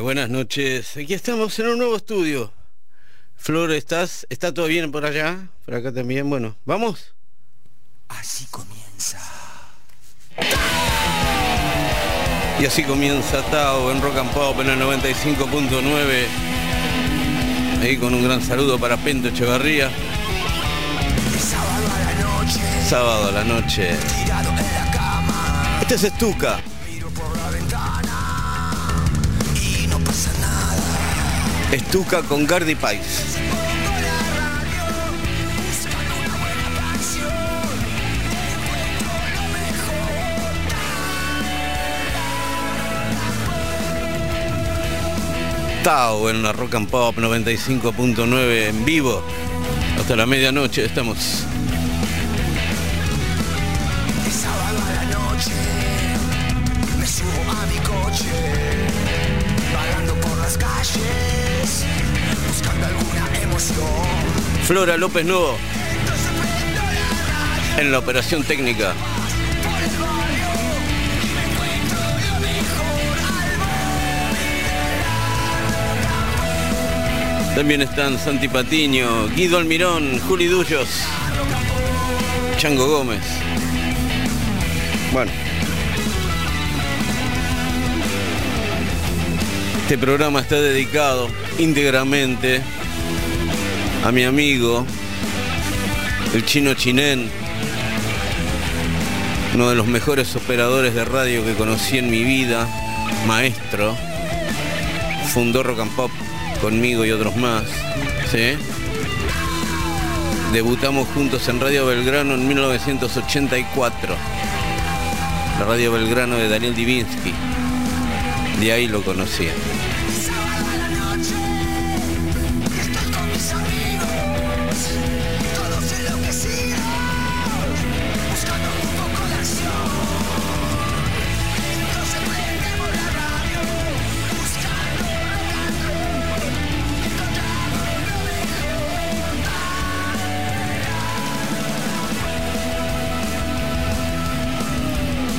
buenas noches. Aquí estamos en un nuevo estudio. Flor, ¿estás? ¿Está todo bien por allá? Por acá también. Bueno, ¿vamos? Así comienza. Y así comienza Tao en Rock and Pop en el 95.9. Ahí con un gran saludo para Pento Echevarría. Sábado a la noche. Sábado a la noche. Este es Estuca. Estuca con Gardy Pais. Tao en la Rock and Pop 95.9 en vivo. Hasta la medianoche estamos. Flora López Novo en la operación técnica. También están Santi Patiño, Guido Almirón, Juli Dullos, Chango Gómez. Bueno. Este programa está dedicado íntegramente a mi amigo, el chino Chinén, uno de los mejores operadores de radio que conocí en mi vida, maestro, fundó Rock and Pop conmigo y otros más, ¿sí? Debutamos juntos en Radio Belgrano en 1984, la Radio Belgrano de Daniel Divinsky, de ahí lo conocía.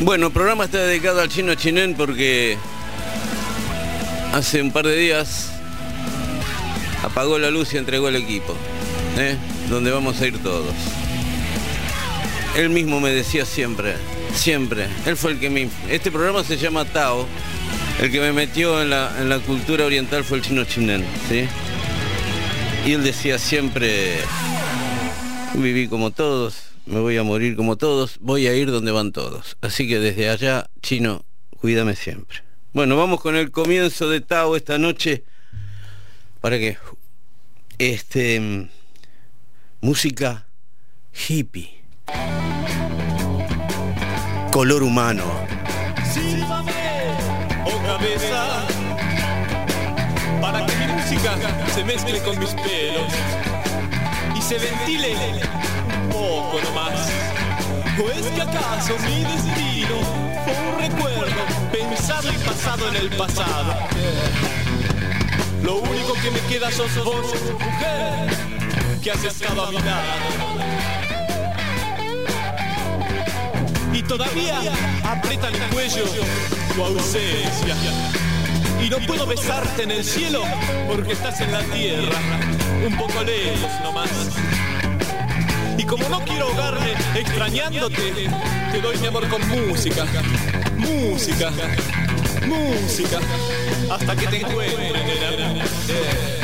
Bueno, el programa está dedicado al chino Chinén porque hace un par de días apagó la luz y entregó el equipo, ¿eh? donde vamos a ir todos. Él mismo me decía siempre, siempre, él fue el que me... Este programa se llama Tao, el que me metió en la, en la cultura oriental fue el chino Chinén, ¿sí? Y él decía siempre, viví como todos, me voy a morir como todos, voy a ir donde van todos. Así que desde allá, chino, cuídame siempre. Bueno, vamos con el comienzo de Tao esta noche. ¿Para qué? Este. mm, Música hippie. Color humano. Sílvame, oh cabeza, para que mi música se mezcle con mis pelos y se ventile poco nomás. ¿O es que acaso mi destino fue un recuerdo pensado y pasado en el pasado? Lo único que me queda sos vos, mujer, que has estado a mi lado. y todavía aprieta el cuello tu ausencia. Y no puedo besarte en el cielo porque estás en la tierra, un poco lejos nomás. Como no quiero ahogarme extrañándote, te doy mi amor con música, música, música, hasta que te encuentre.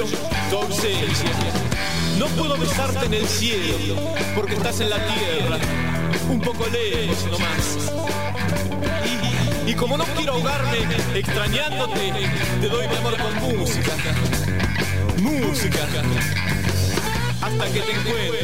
Ausencia. No puedo besarte en el cielo porque estás en la tierra, un poco lejos nomás. Y, como no quiero ahogarme extrañándote, te doy mi amor con música. Música. Hasta que te encuentre.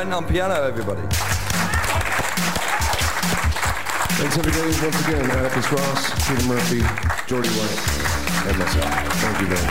On piano, everybody. Thanks, everybody, once again. Atticus Ross, Peter Murphy, Jordy White, and myself. Thank you very much.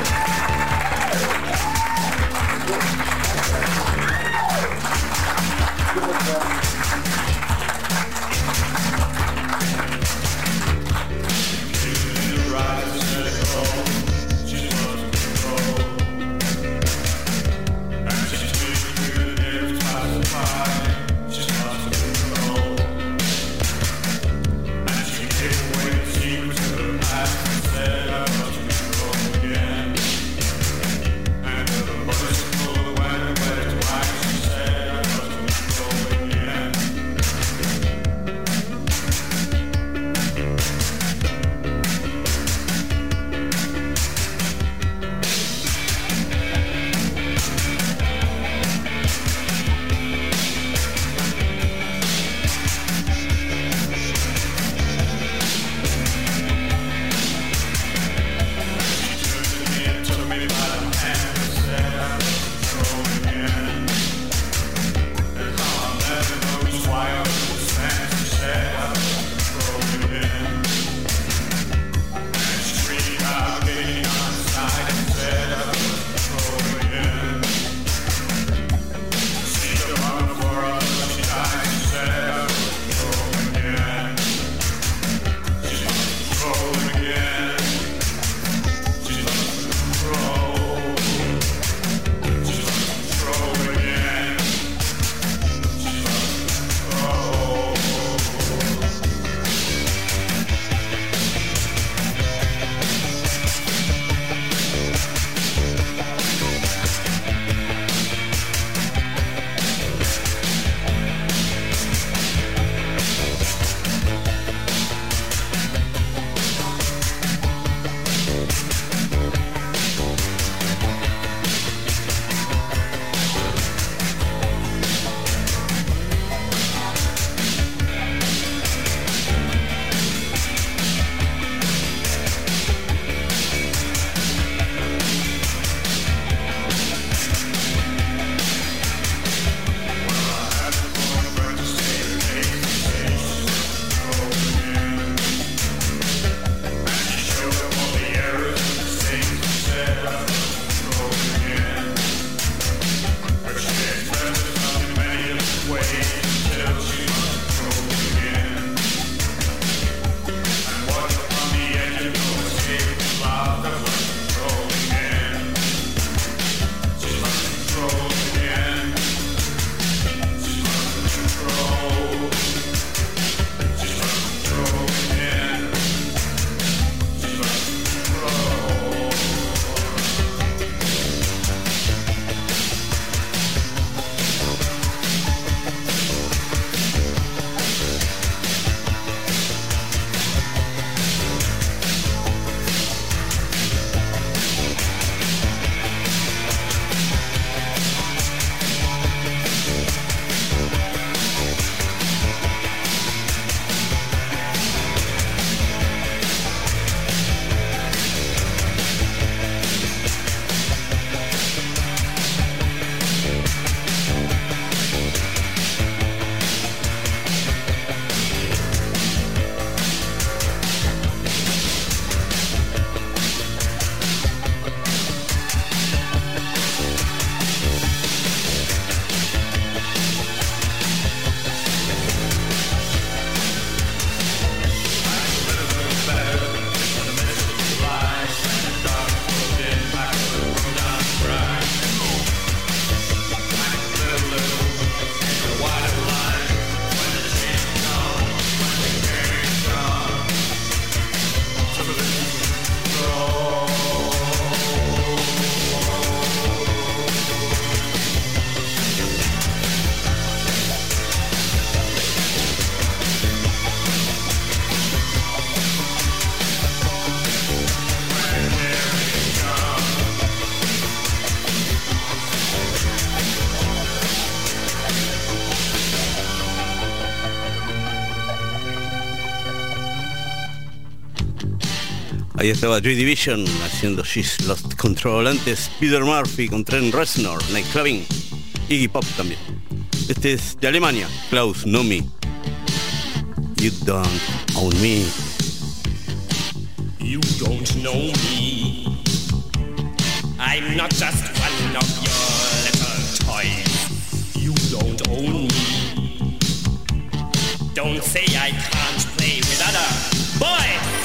Ahí estaba Joy Division haciendo She's Lost Control. Antes Peter Murphy con Trent Reznor, Night Clubbing, Iggy Pop también. Este es de Alemania, Klaus Nomi. You don't own me. You don't know me. I'm not just one of your little toys. You don't own me. Don't say I can't play with other boys.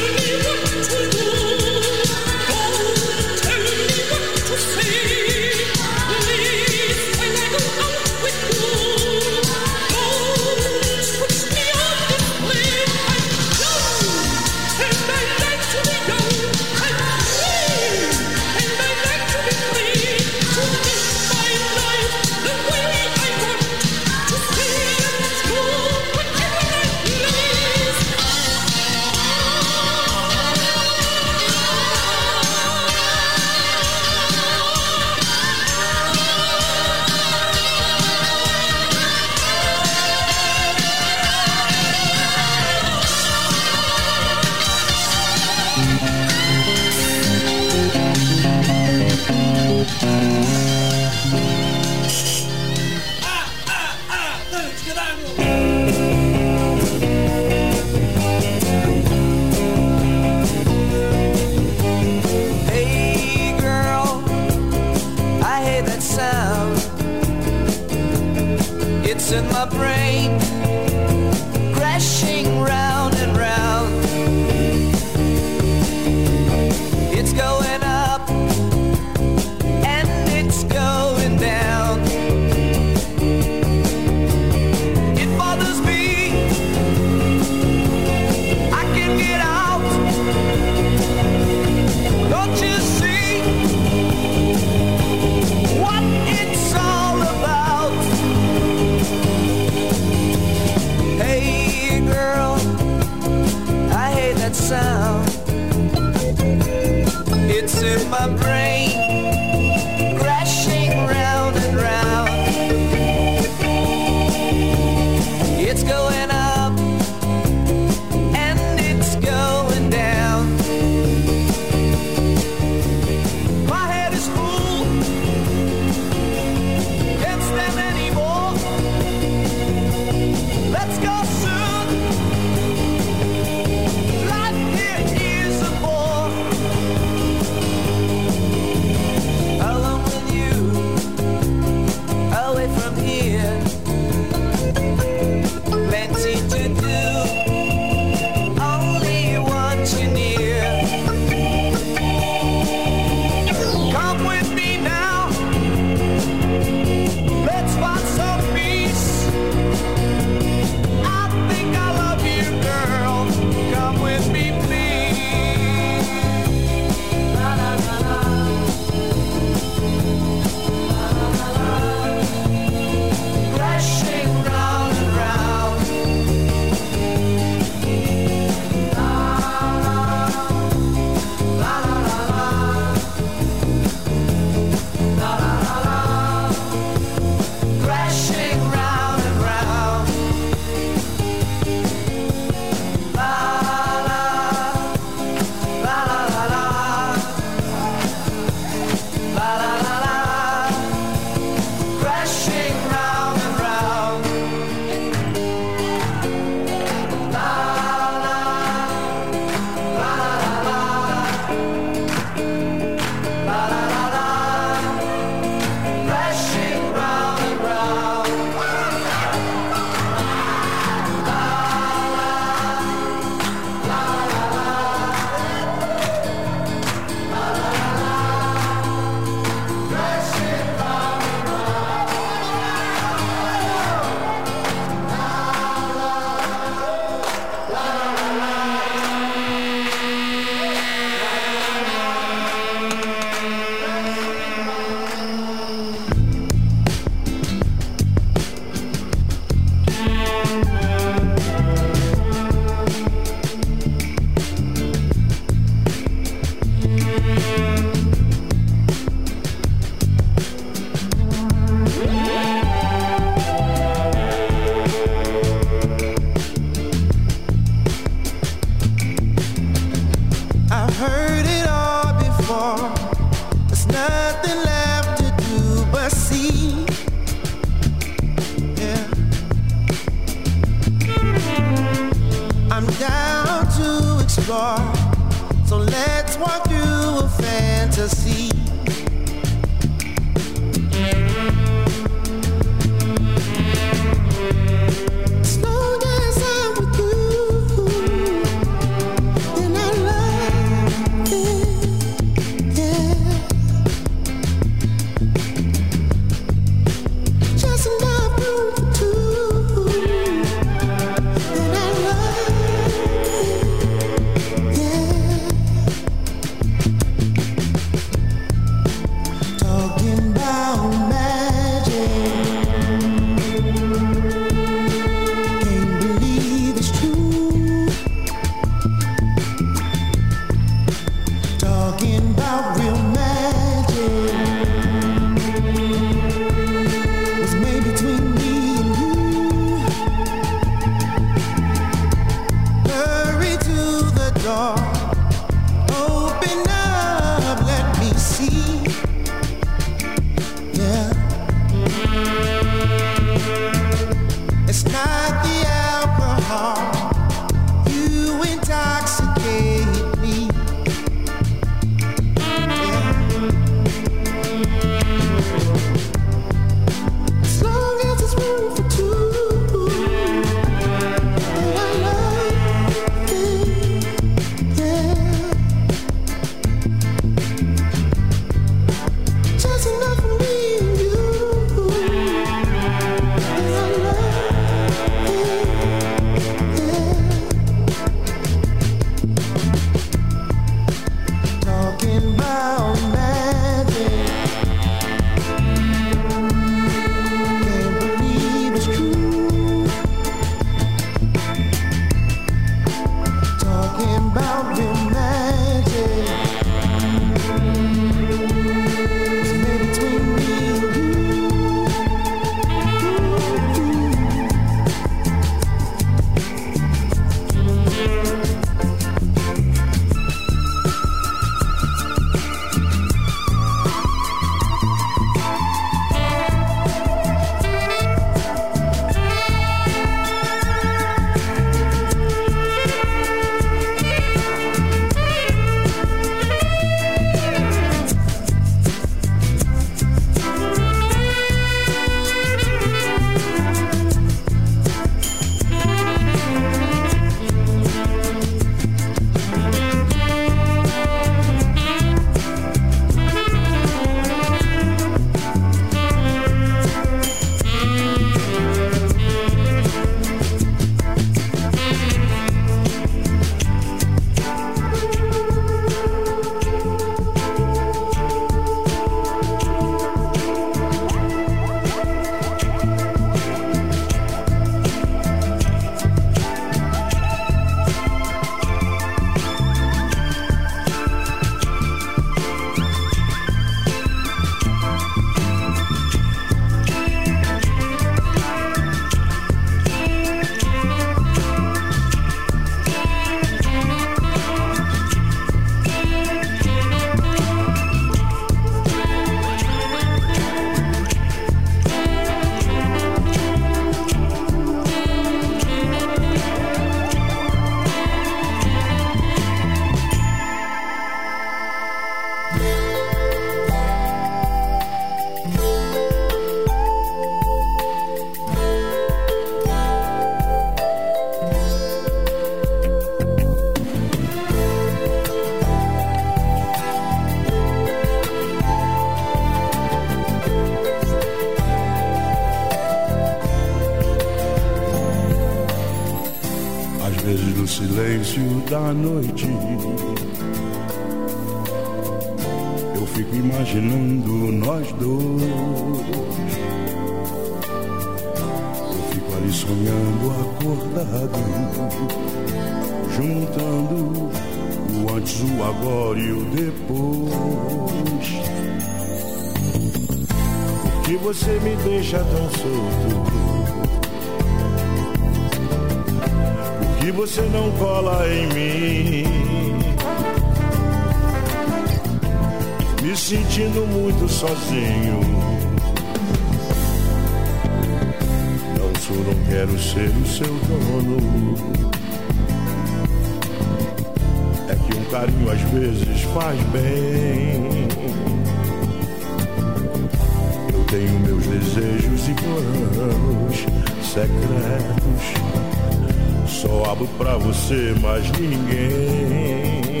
Abro pra você, mas ninguém.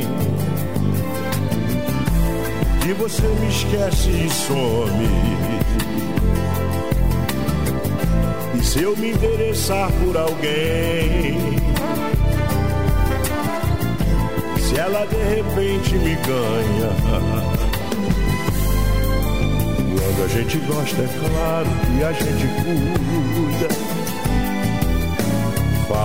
Que você me esquece e some. E se eu me interessar por alguém? Se ela de repente me ganha. Quando a gente gosta, é claro que a gente cuida.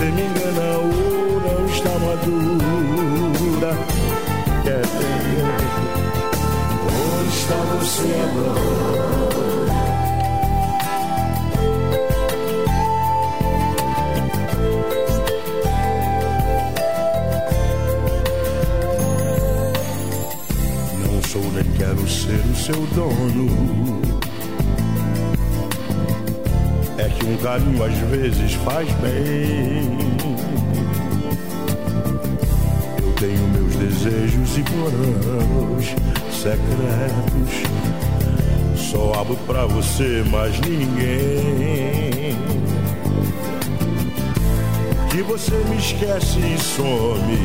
Você me engana ou não está madura. Quer ter Onde está você agora? Não sou nem quero ser o seu dono. Que um carinho às vezes faz bem. Eu tenho meus desejos e planos secretos. Só abro pra você, mas ninguém. Que você me esquece e some.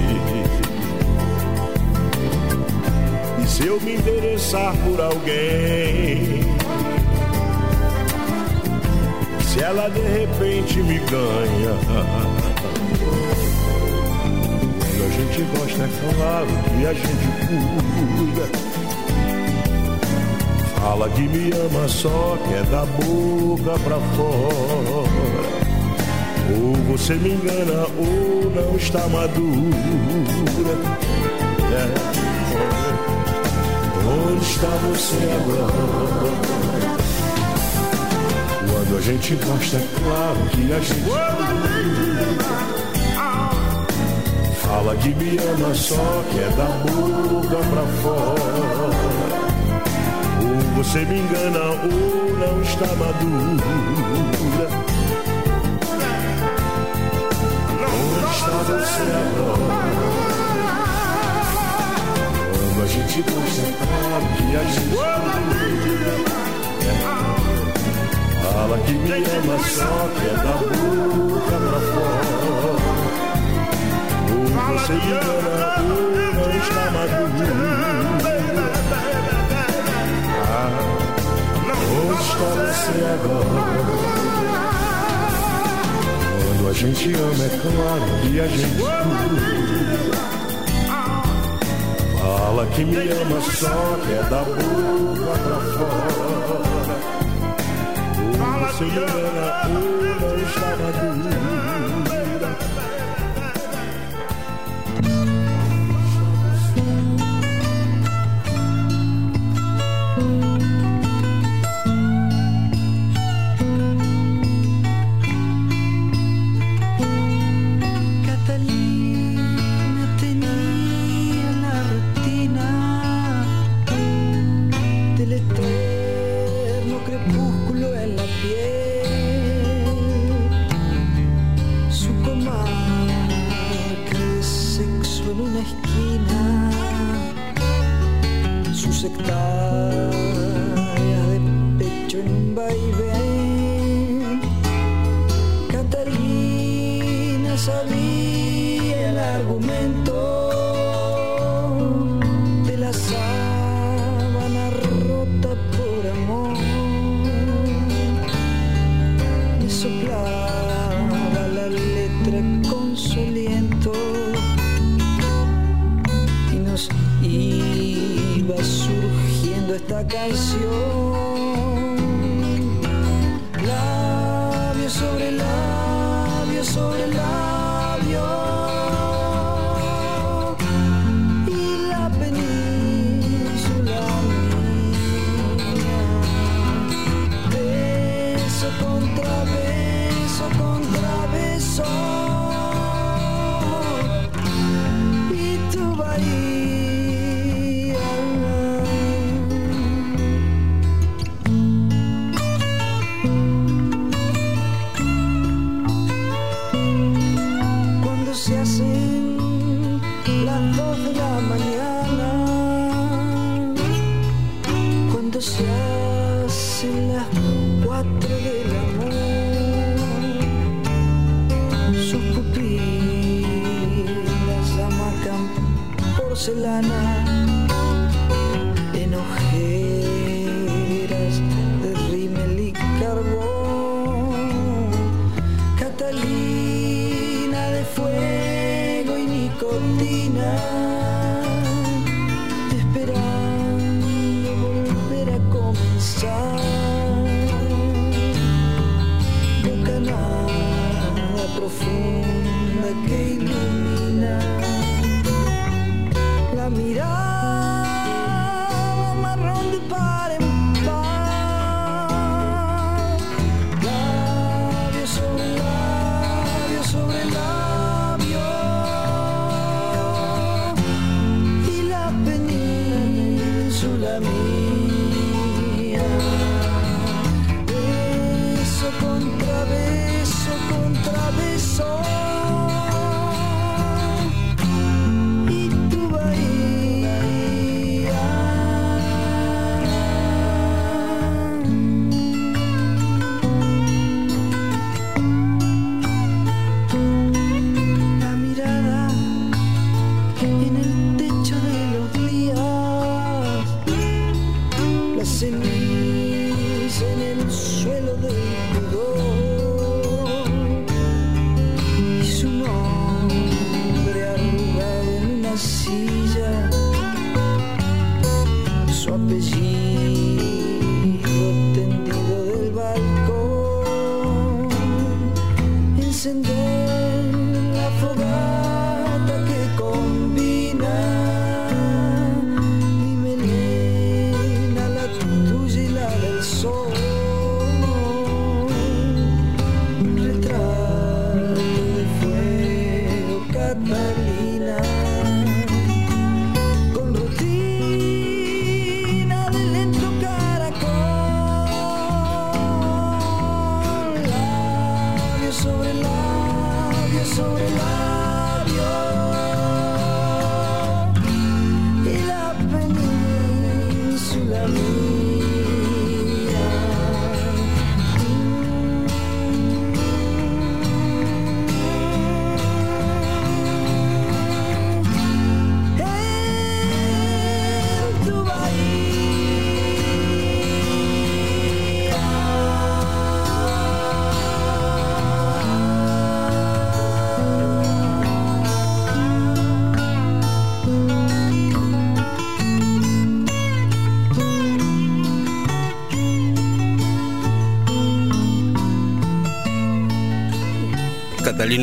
E se eu me interessar por alguém? Se ela de repente me ganha. A gente gosta, é claro que a gente cuida. Fala que me ama só, que é da boca pra fora. Ou você me engana ou não está madura. É. Onde está você agora? Quando a gente gosta, é claro que a gente Fala que me ama só, que é da boca pra fora. Ou você me engana ou não está madura. Onde está você agora? Quando a gente gosta, é claro que a gente Fala que me ama só, que é da boca pra fora. Ou você engana ou não está madura. Ah, onde está você agora? Quando a gente ama, é claro que a gente cuida. Fala que me ama só, que é da boca pra fora. Senhor, era pura, eu estava duro.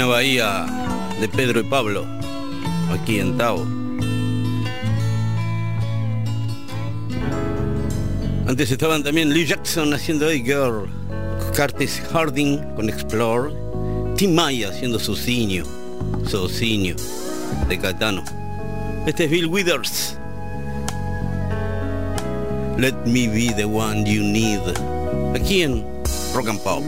Bahía de Pedro y Pablo, aquí en Tao. Antes estaban también Lee Jackson haciendo Hey Girl, Curtis Harding con Explore, Tim Maya haciendo Socinio, Socinio de Catano. Este es Bill Withers. Let me be the one you need. Aquí en Rock and Pop.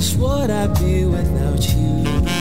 What I'd be without you?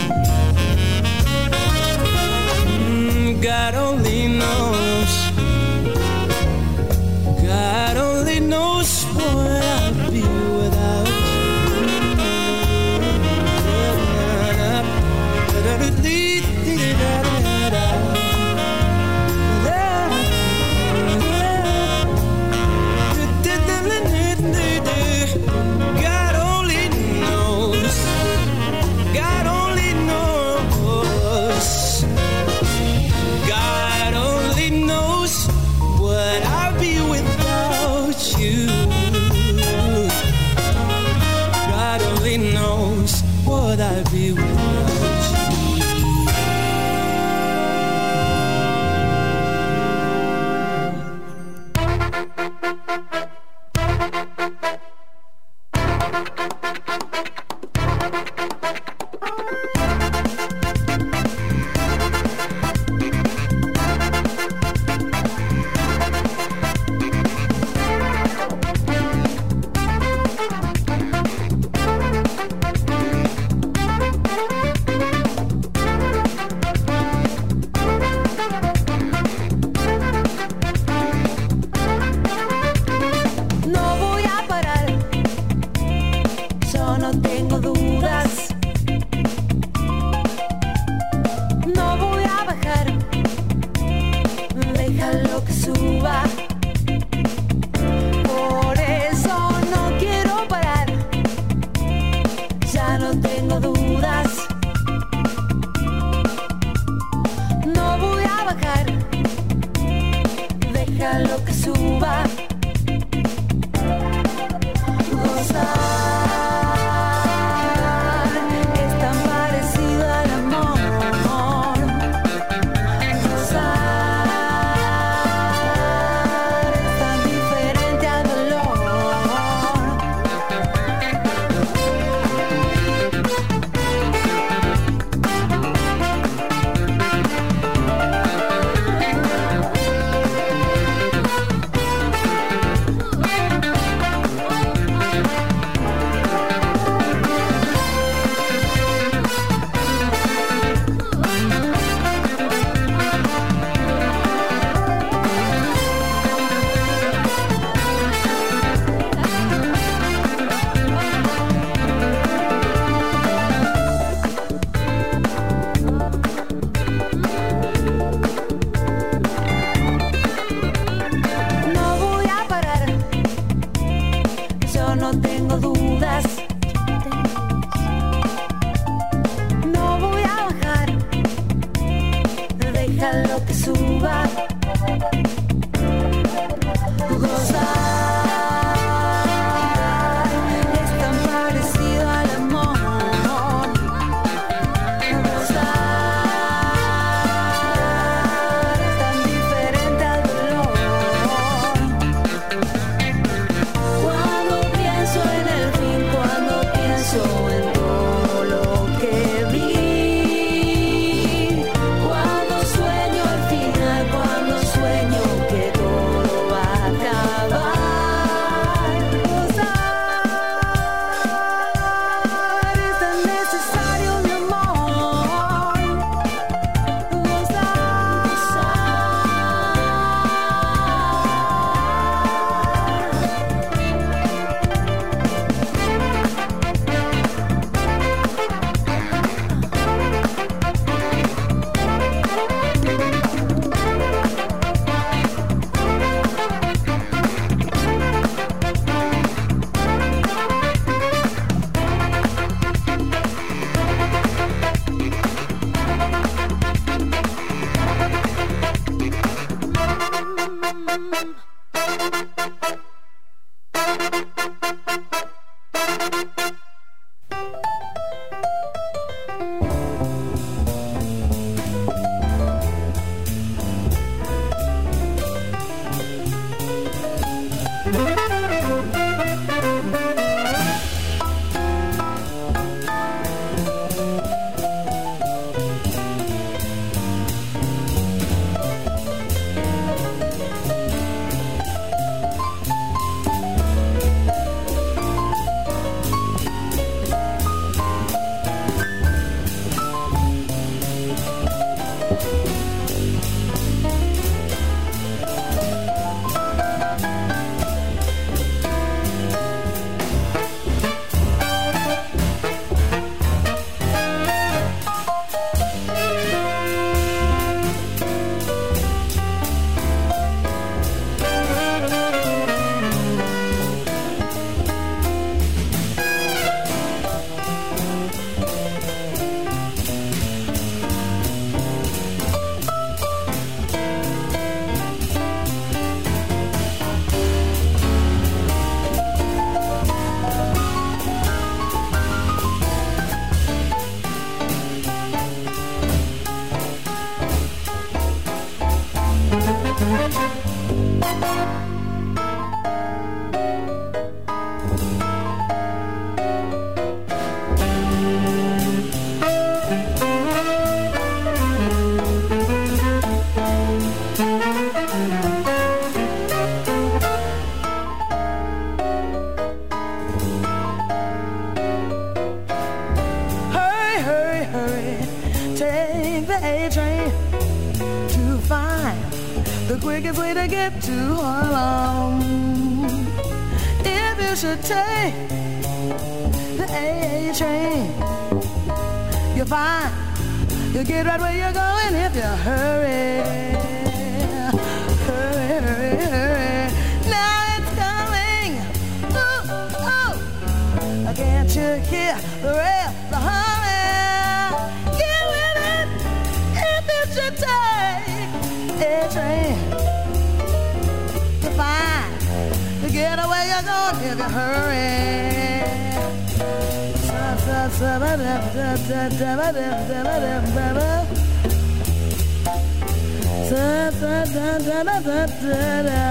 da da da da da da da da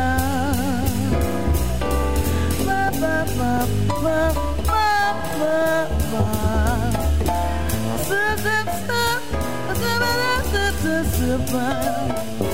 ba ba ba ba ba ba ba da da da da da da da da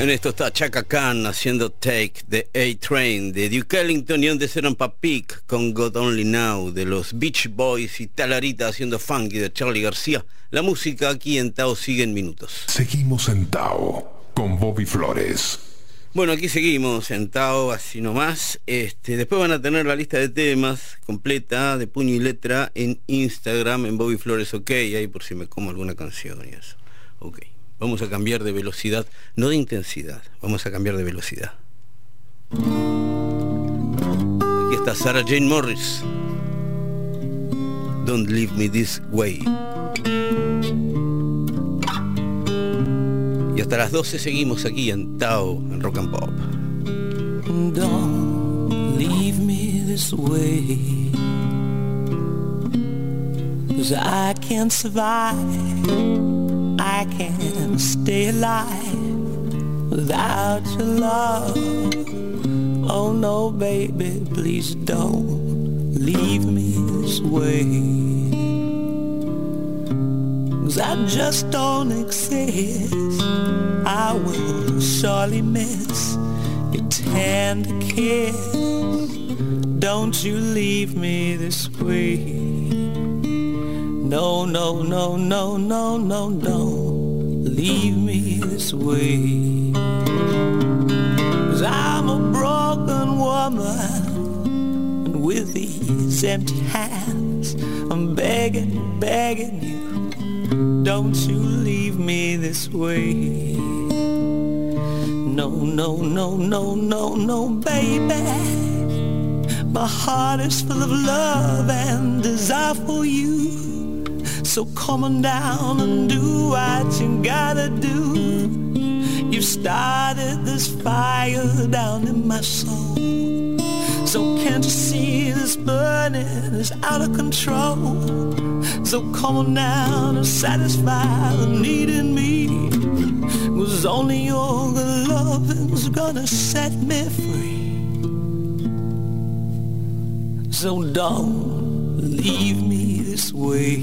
En esto está Chaka Khan haciendo Take the A-Train de Duke Ellington y antes eran Papik con God Only Now de los Beach Boys y Talarita haciendo Funky de Charlie García. La música aquí en Tao sigue en minutos. Seguimos en Tao con Bobby Flores. Bueno, aquí seguimos sentados así nomás. Este, después van a tener la lista de temas completa de puño y letra en Instagram, en Bobby Flores OK, ahí por si me como alguna canción y eso. Ok. Vamos a cambiar de velocidad, no de intensidad, vamos a cambiar de velocidad. Aquí está Sarah Jane Morris. Don't leave me this way. Y hasta las 12 seguimos aquí en Tao, en Rock and Pop. Don't leave me this way. I can't survive. I can't stay alive without your love. Oh no, baby, please don't leave me this way. Cause I just don't exist. I will surely miss your tender kiss. Don't you leave me this way. No, no, no, no, no, no, don't leave me this way. Cause I'm a broken woman, and with these empty hands, I'm begging, begging you, don't you leave me this way. No, no, no, no, no, no, baby. My heart is full of love and desire for you. So come on down and do what you gotta do. You started this fire down in my soul. So can't you see this burning is out of control? So come on down and satisfy the need in me. Cause only your good loving's gonna set me free. So don't leave me this way.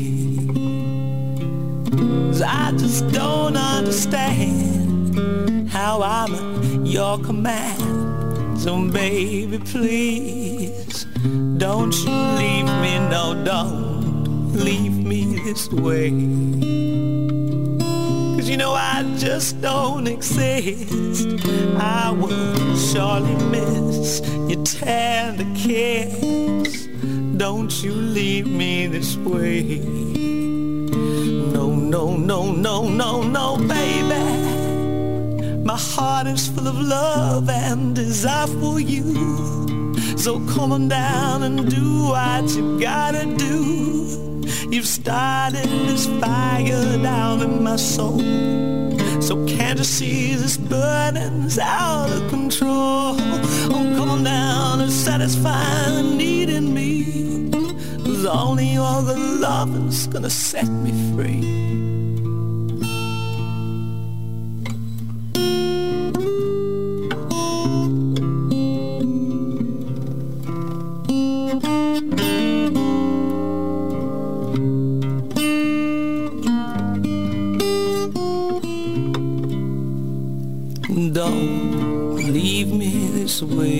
Cause I just don't understand how I'm at your command. So baby, please, don't you leave me, no, don't leave me this way. Cause you know I just don't exist. I will surely miss your tender kiss. Don't you leave me this way. No, no, no, no, no, no, baby. My heart is full of love and desire for you. So come on down and do what you gotta do. You've started this fire down in my soul. So can't you see this burning's out of control? Oh, come on down and satisfy the need in me. Cause only your good loving's gonna set me free. Away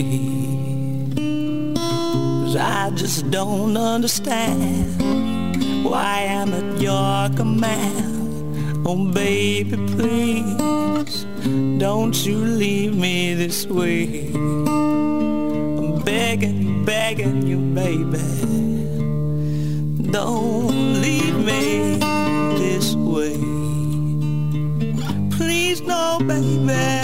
just don't understand why I'm at your command. Oh, baby, please don't you leave me this way. I'm begging begging you, baby. Don't leave me this way. Please, no, baby.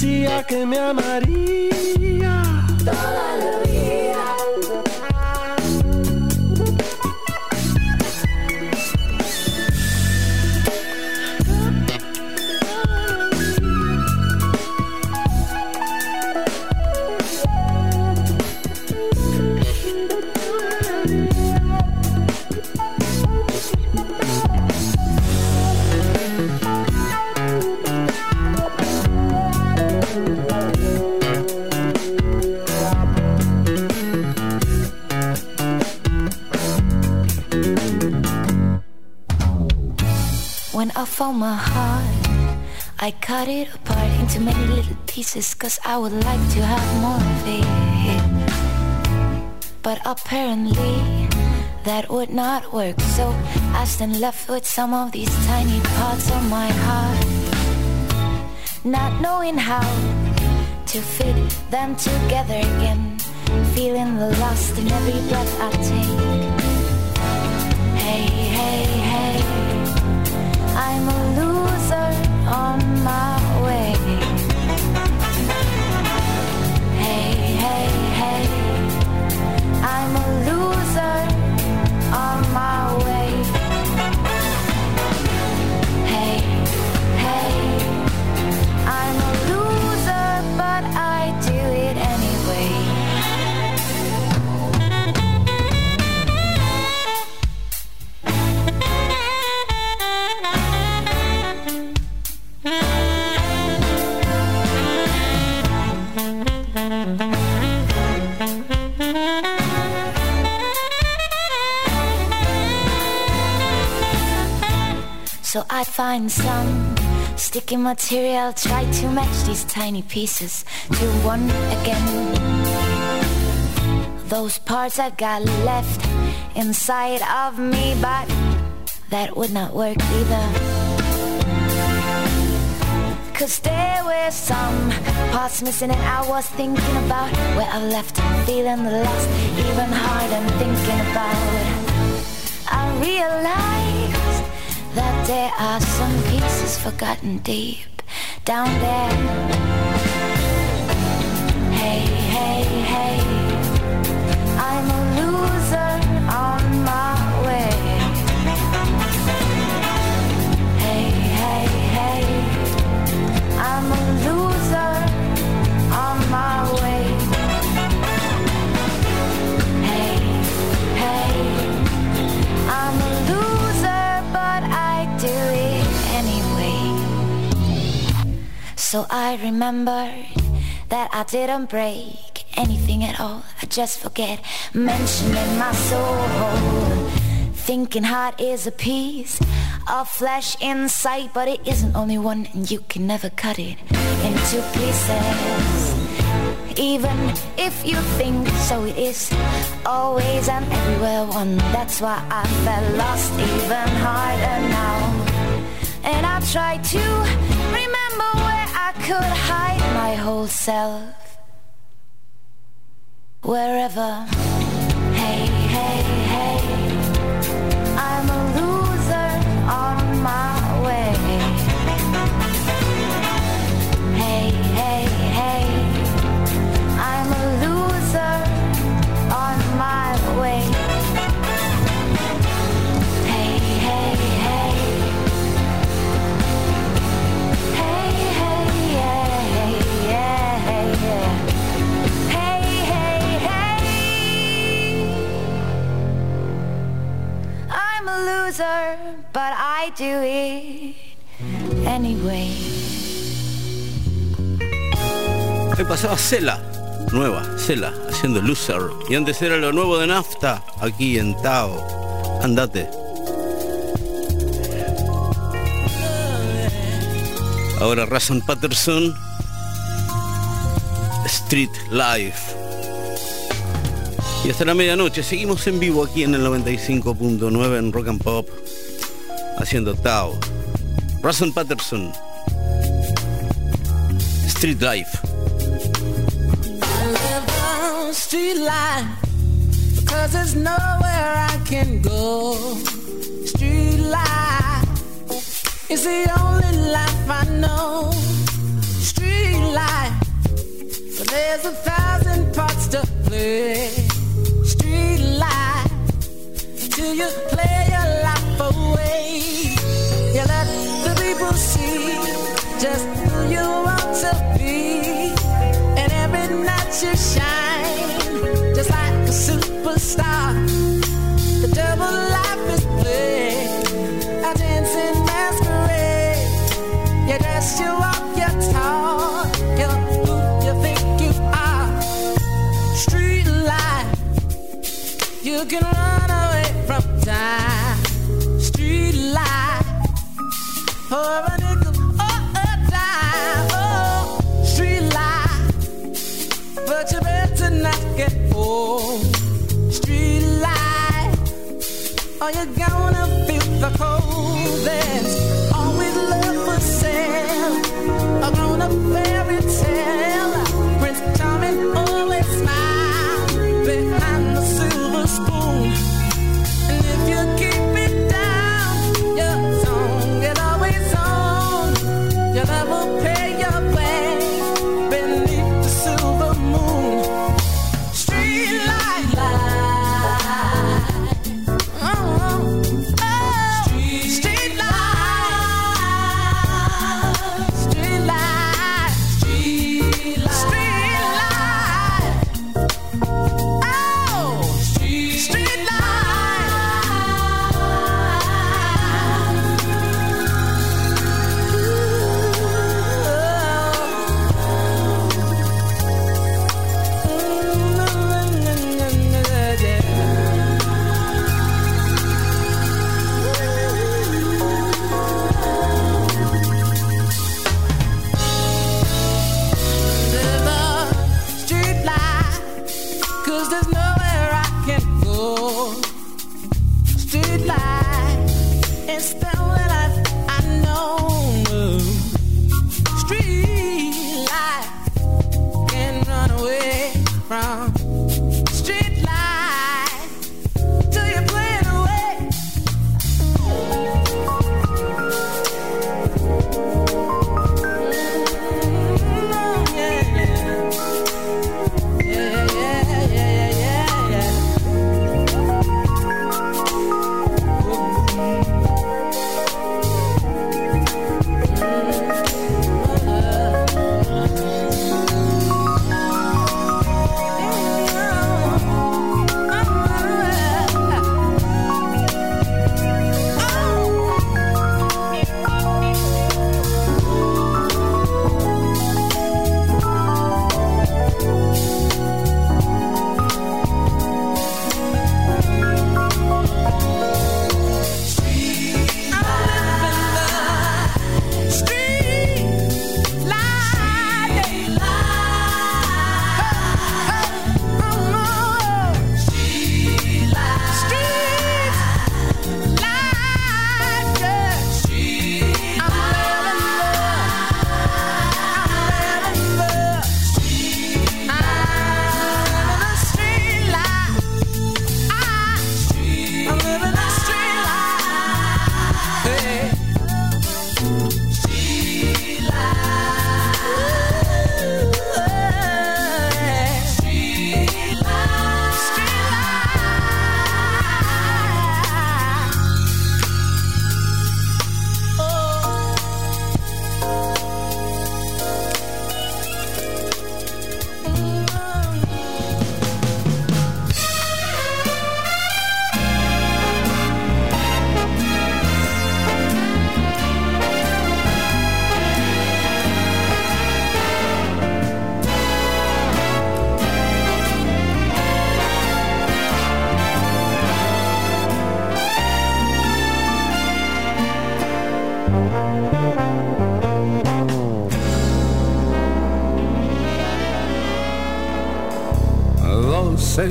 Decía que me amaría. Found my heart, I cut it apart into many little pieces cause I would like to have more of it. But apparently that would not work, so I stand left with some of these tiny parts of my heart, not knowing how to fit them together again, feeling the lost in every breath I take. Find some sticky material, try to match these tiny pieces to one again. Those parts I've got left inside of me, but that would not work either. Cause there were some parts missing and I was thinking about where I left feeling the lost, even hard and thinking about. I realized there are some pieces forgotten deep down there. So I remembered that I didn't break anything at all. I just forget mentioning my soul. Thinking heart is a piece of flesh inside, but it isn't only one, and you can never cut it into pieces. Even if you think so, it is always and everywhere one. That's why I felt lost even harder now. And I try to remember where could hide my whole self. Wherever, loser, but I do it anyway. Ahí pasaba Cela, nueva, Cela, haciendo Loser. Y antes era lo nuevo de Nafta, aquí en Tao. Andate. Ahora Razan Patterson, Street Life. Y hasta la medianoche seguimos en vivo aquí en el 95.9 en Rock and Pop, haciendo Tao. Razan Patterson, Street Life. Street life because there's nowhere I can go. Street life is the only life I know. Street life, but there's a thousand parts to play. Street life, till you play your life away. You let the people see just who you want to be. And every night you shine just like a superstar. The double life is played, a dancing masquerade. You dress, you walk, you can run away from time. Street life, for a nickel or a dime. Oh, street life, but you better not get old. Street life, or you're gonna feel the cold. There's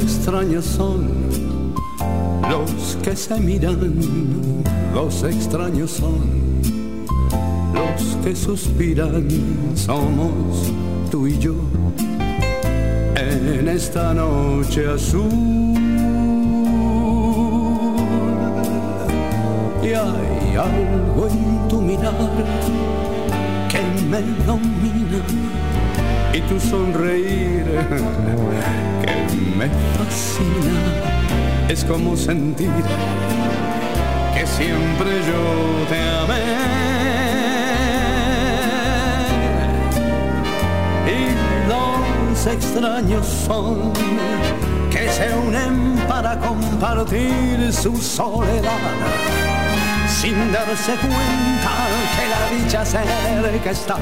extraños son los que se miran, los extraños son los que suspiran, somos tú y yo en esta noche azul. Y hay algo en tu mirar que me domina y tu sonreír me fascina. Es como sentir que siempre yo te amé. Y los extraños son que se unen para compartir su soledad sin darse cuenta que la dicha cerca está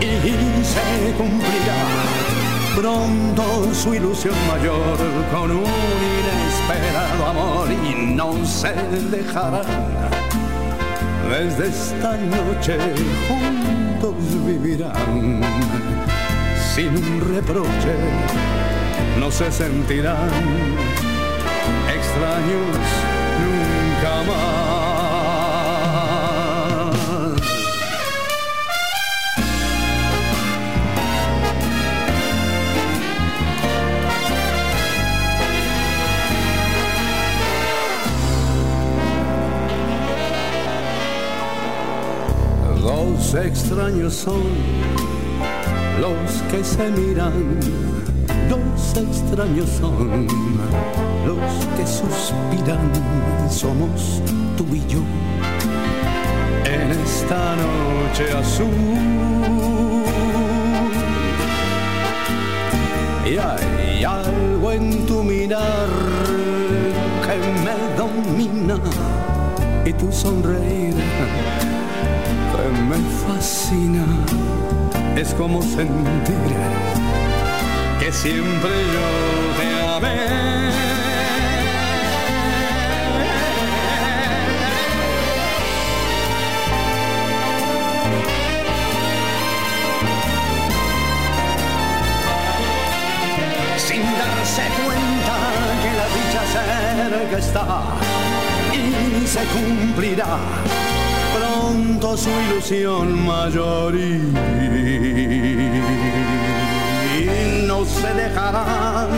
y se cumplirá pronto su ilusión mayor con un inesperado amor y no se dejarán desde esta noche juntos vivirán. Sin un reproche no se sentirán extraños nunca más extraños son los que se miran, los extraños son los que suspiran, somos tú y yo. En esta noche azul. Y hay algo en tu mirar que me domina. Y tu sonreír que me fascina. Es como sentir que siempre yo te amé. Sin darse cuenta que la dicha cerca está y se cumplirá pronto su ilusión mayor y no se dejarán.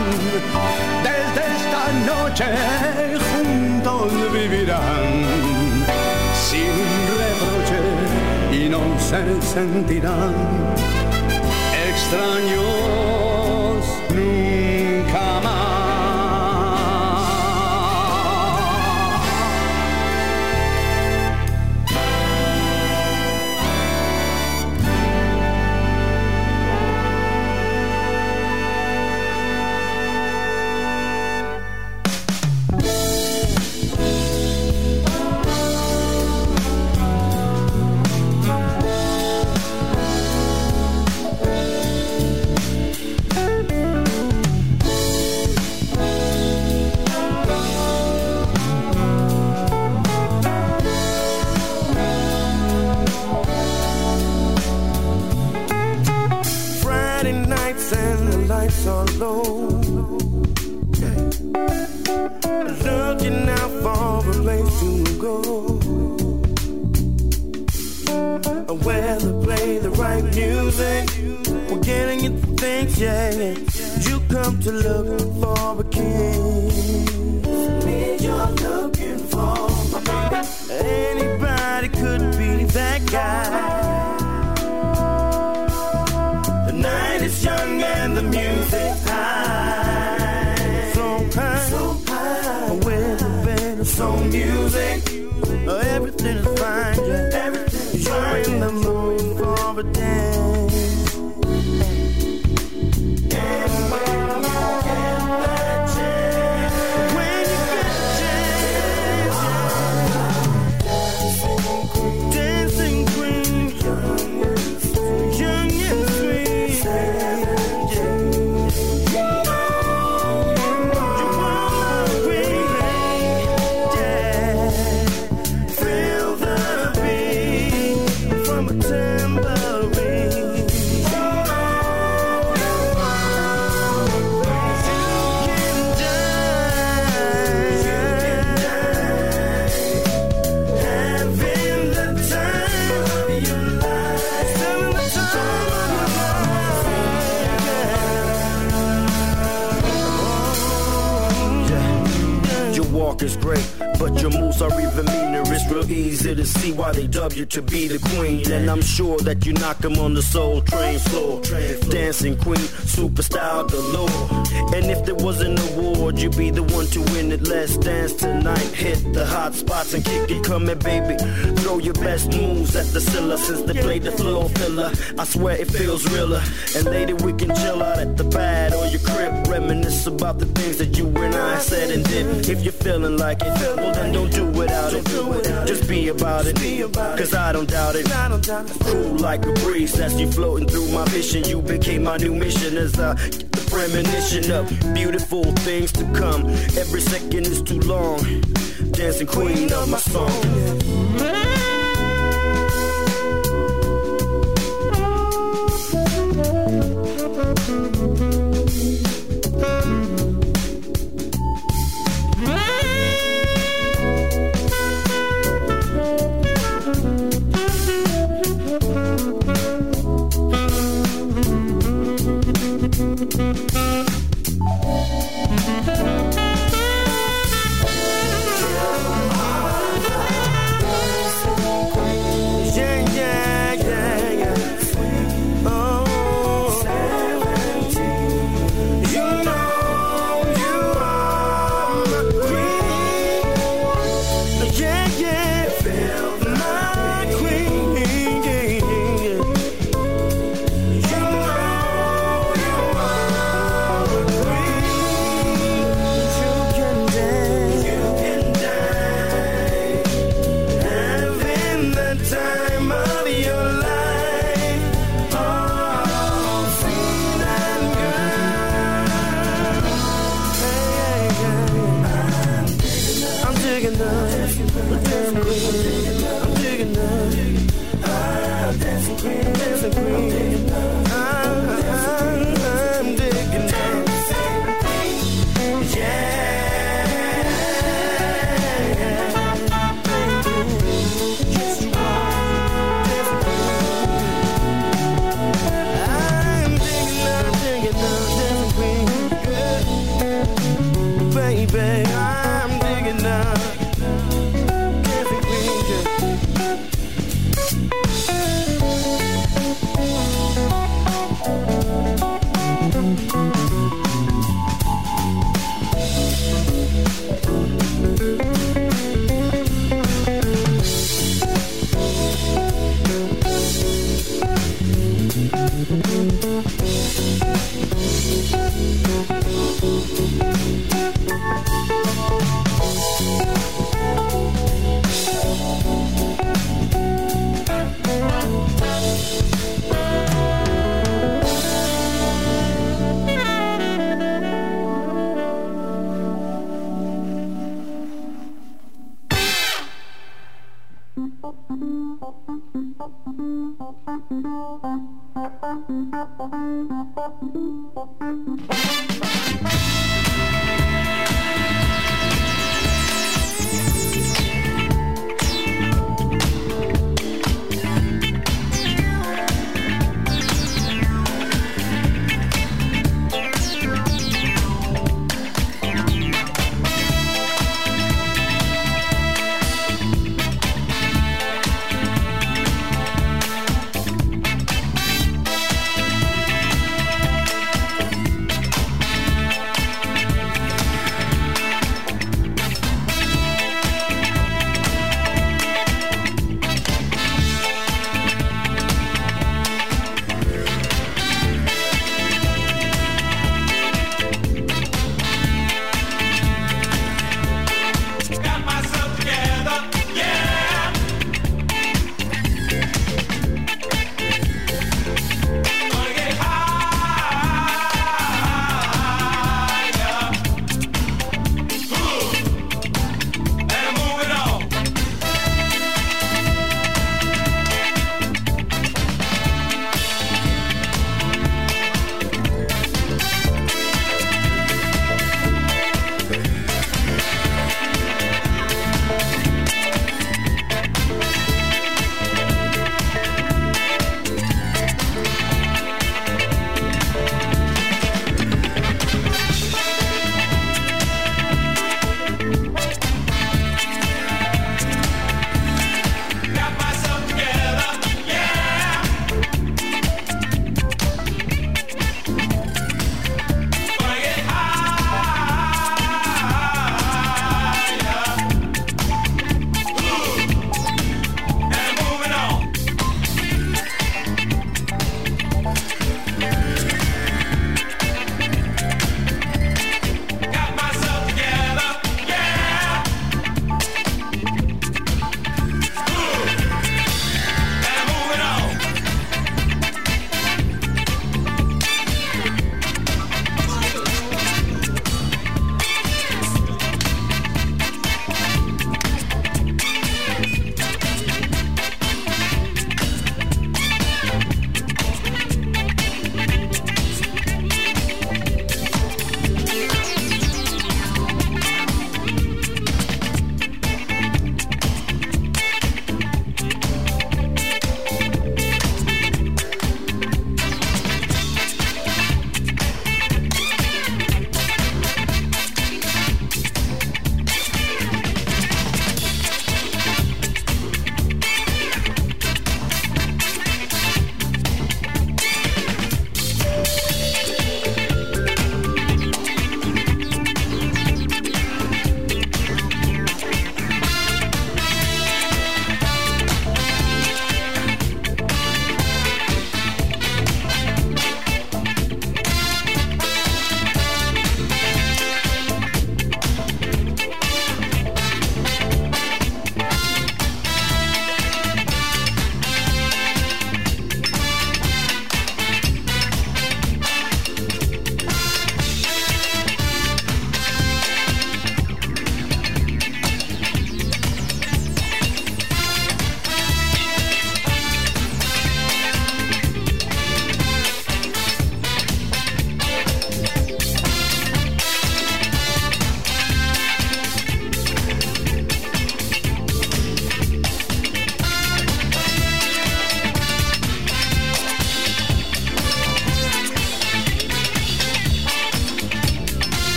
Desde esta noche juntos vivirán. Sin reproche y no se sentirán. Extraños to look you to be the queen. And I'm sure that you knock 'em on the soul train floor. Dancing queen, superstar galore. And if there was an award, you'd be the one to win it. Let's dance tonight. Hit the hot spots and kick it. Here, baby. Throw your best moves at the cellar since they played the floor filler. I swear it feels realer. And later we can chill out at the pad or your crib. Reminisce about the things that you and I said and did. If you're feeling like it, well then don't do without it. Just be about it. Cause I don't doubt it. Cool like a breeze as you floating through my vision. You became my new mission as I get the premonition of beautiful things to come. Every second is too long. Dancing queen of my song.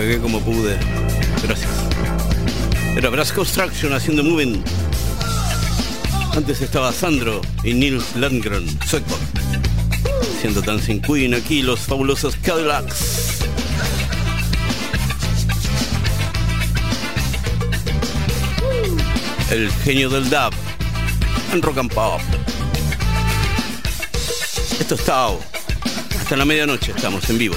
pegué como pude. Gracias. Era Brass Construction haciendo Moving. Antes estaba Sandro y Nils Landgren, Sueco. Siendo Dancing Queen aquí los fabulosos Cadillacs. El genio del dub en rock and pop. Esto es Tao. Hasta la medianoche estamos en vivo.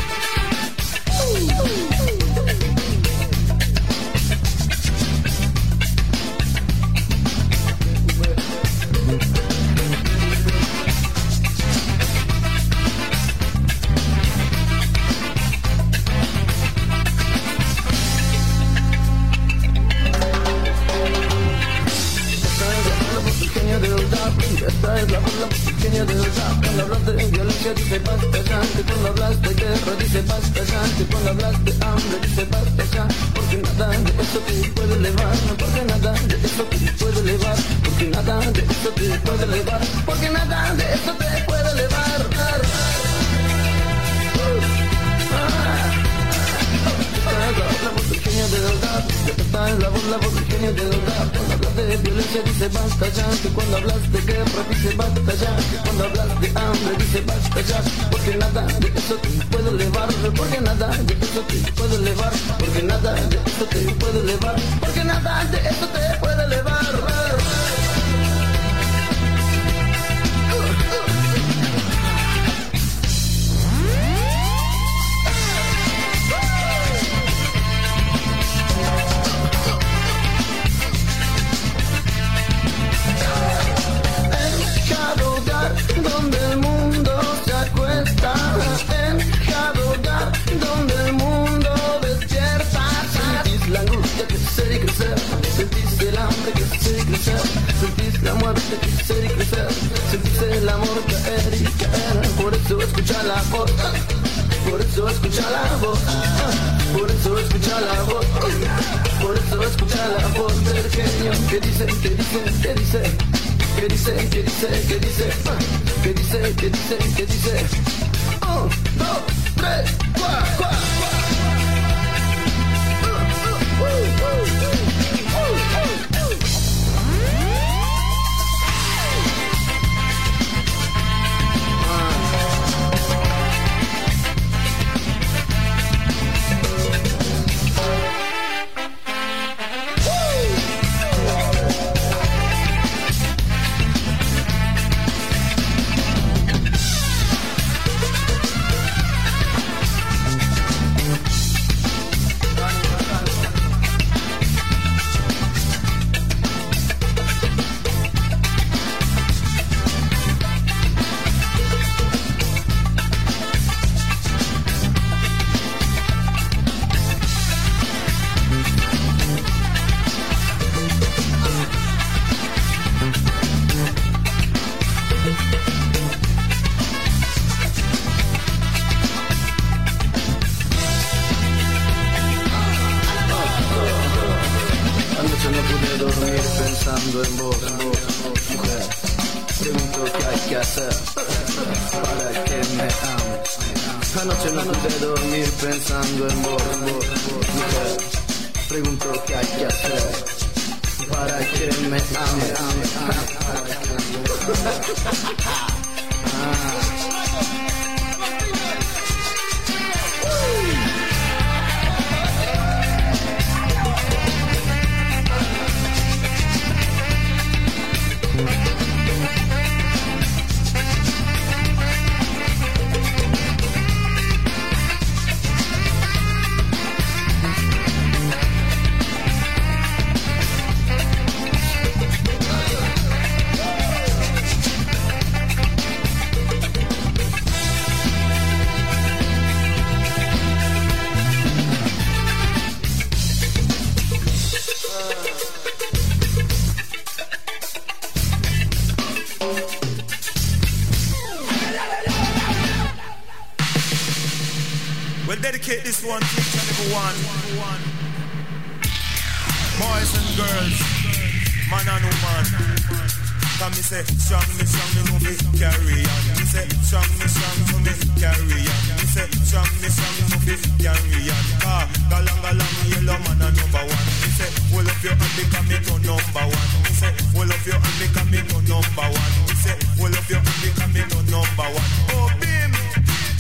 Number one. Me say, hold up your hand because me to number one. Oh, bim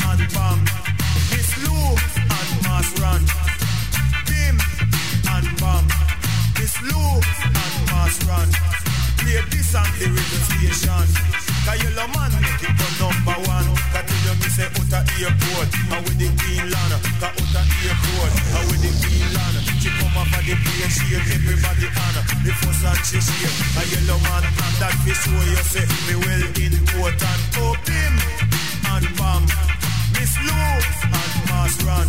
and bam, Miss Lou and Mass Run. Bim and bam, Miss Lou and Mass Run. Play this on the radio station. Cause yellow man make it go number one. Cause tell you me say out a airport. And with the Queen Lana. Cause out a airport. And with the Queen Lana. She come off of the plane. She everybody honor. The first and she shake. A yellow man and that fi show you say me well important. Open and bam. Miss Lou and Mass Run.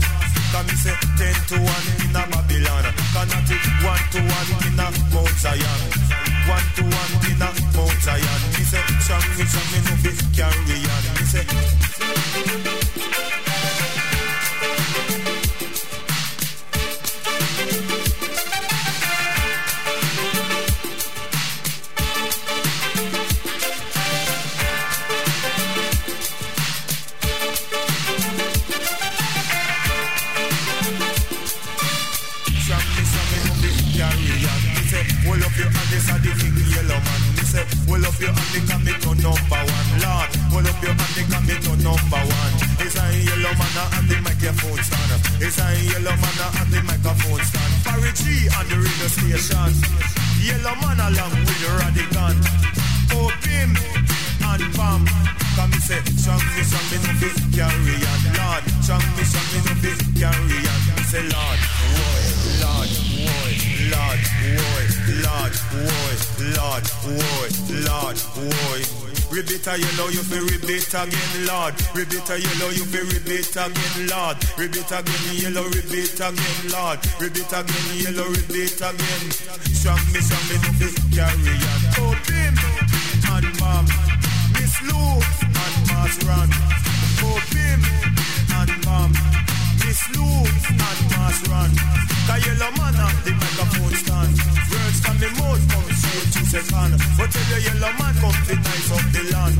Cause me say 10 to 1 in a Babylon. Cause not 1 to 1 in a Mount Zion. 1 to 1 in a Mount Zion. Me say, strong, me strong, me no fi carry on. Me say, Rebeta, you know you feel rebate again, Lord. Rebitter you know you feel rebate again, Lord. Rebeta again, yellow rebate again, Lord. Rebeta again, yellow rebate again. Strong me, strong me, no carry on. Oh, Tim and Mom, Miss Lou and Mas Run. Oh, Tim and Mom. Lou and Mass Run. The yellow man at the microphone stand. Words from the mouth come straight to second. But tell the yellow man come to nice up the land.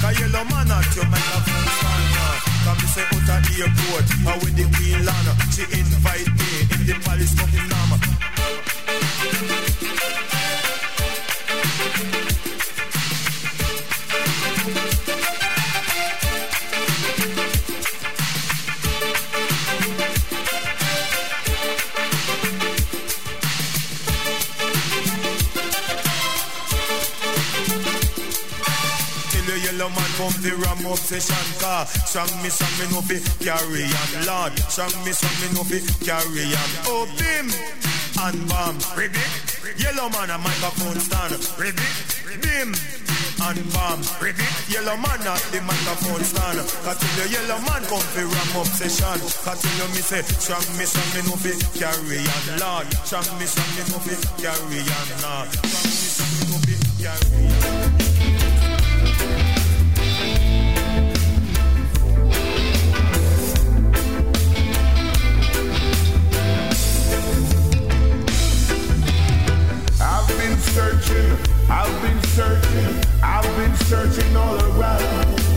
The yellow man at your microphone stand. Come me say out of the airport. And with the Queen Lana. She invite me in the palace of the Nama. Obsession car. Strong me, strong me, no fi carry on. Lord, strong me, strong me, no fi carry on. Oh, bim and bam. Ribbit. Yellow man a microphone stand. Ribbit. Bim and bam. Ribbit. Yellow man at the microphone stand. Cause till the yellow man come the ram obsession. Cause till you me say, strong me, strong me, no fi carry on. Lord, strong me, strong me, no fi carry on. Lord, strong me, strong me, no fi carry on. Searching, I've been searching, I've been searching all around.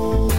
cold.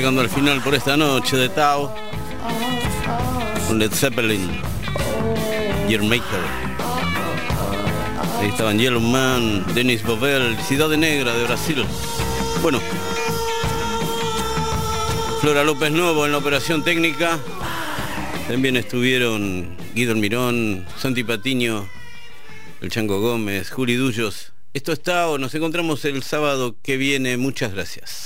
Llegando al final por esta noche de Tao. Con Led Zeppelin. Yearmaker. Ahí estaban Yellow Man, Denis Bovell, Ciudad Negra de Brasil. Bueno. Flora López Nuevo en la operación técnica. También estuvieron Guido Mirón, Santi Patiño, el Chango Gómez, Juli Dullos. Esto está o nos encontramos el sábado que viene. Muchas gracias.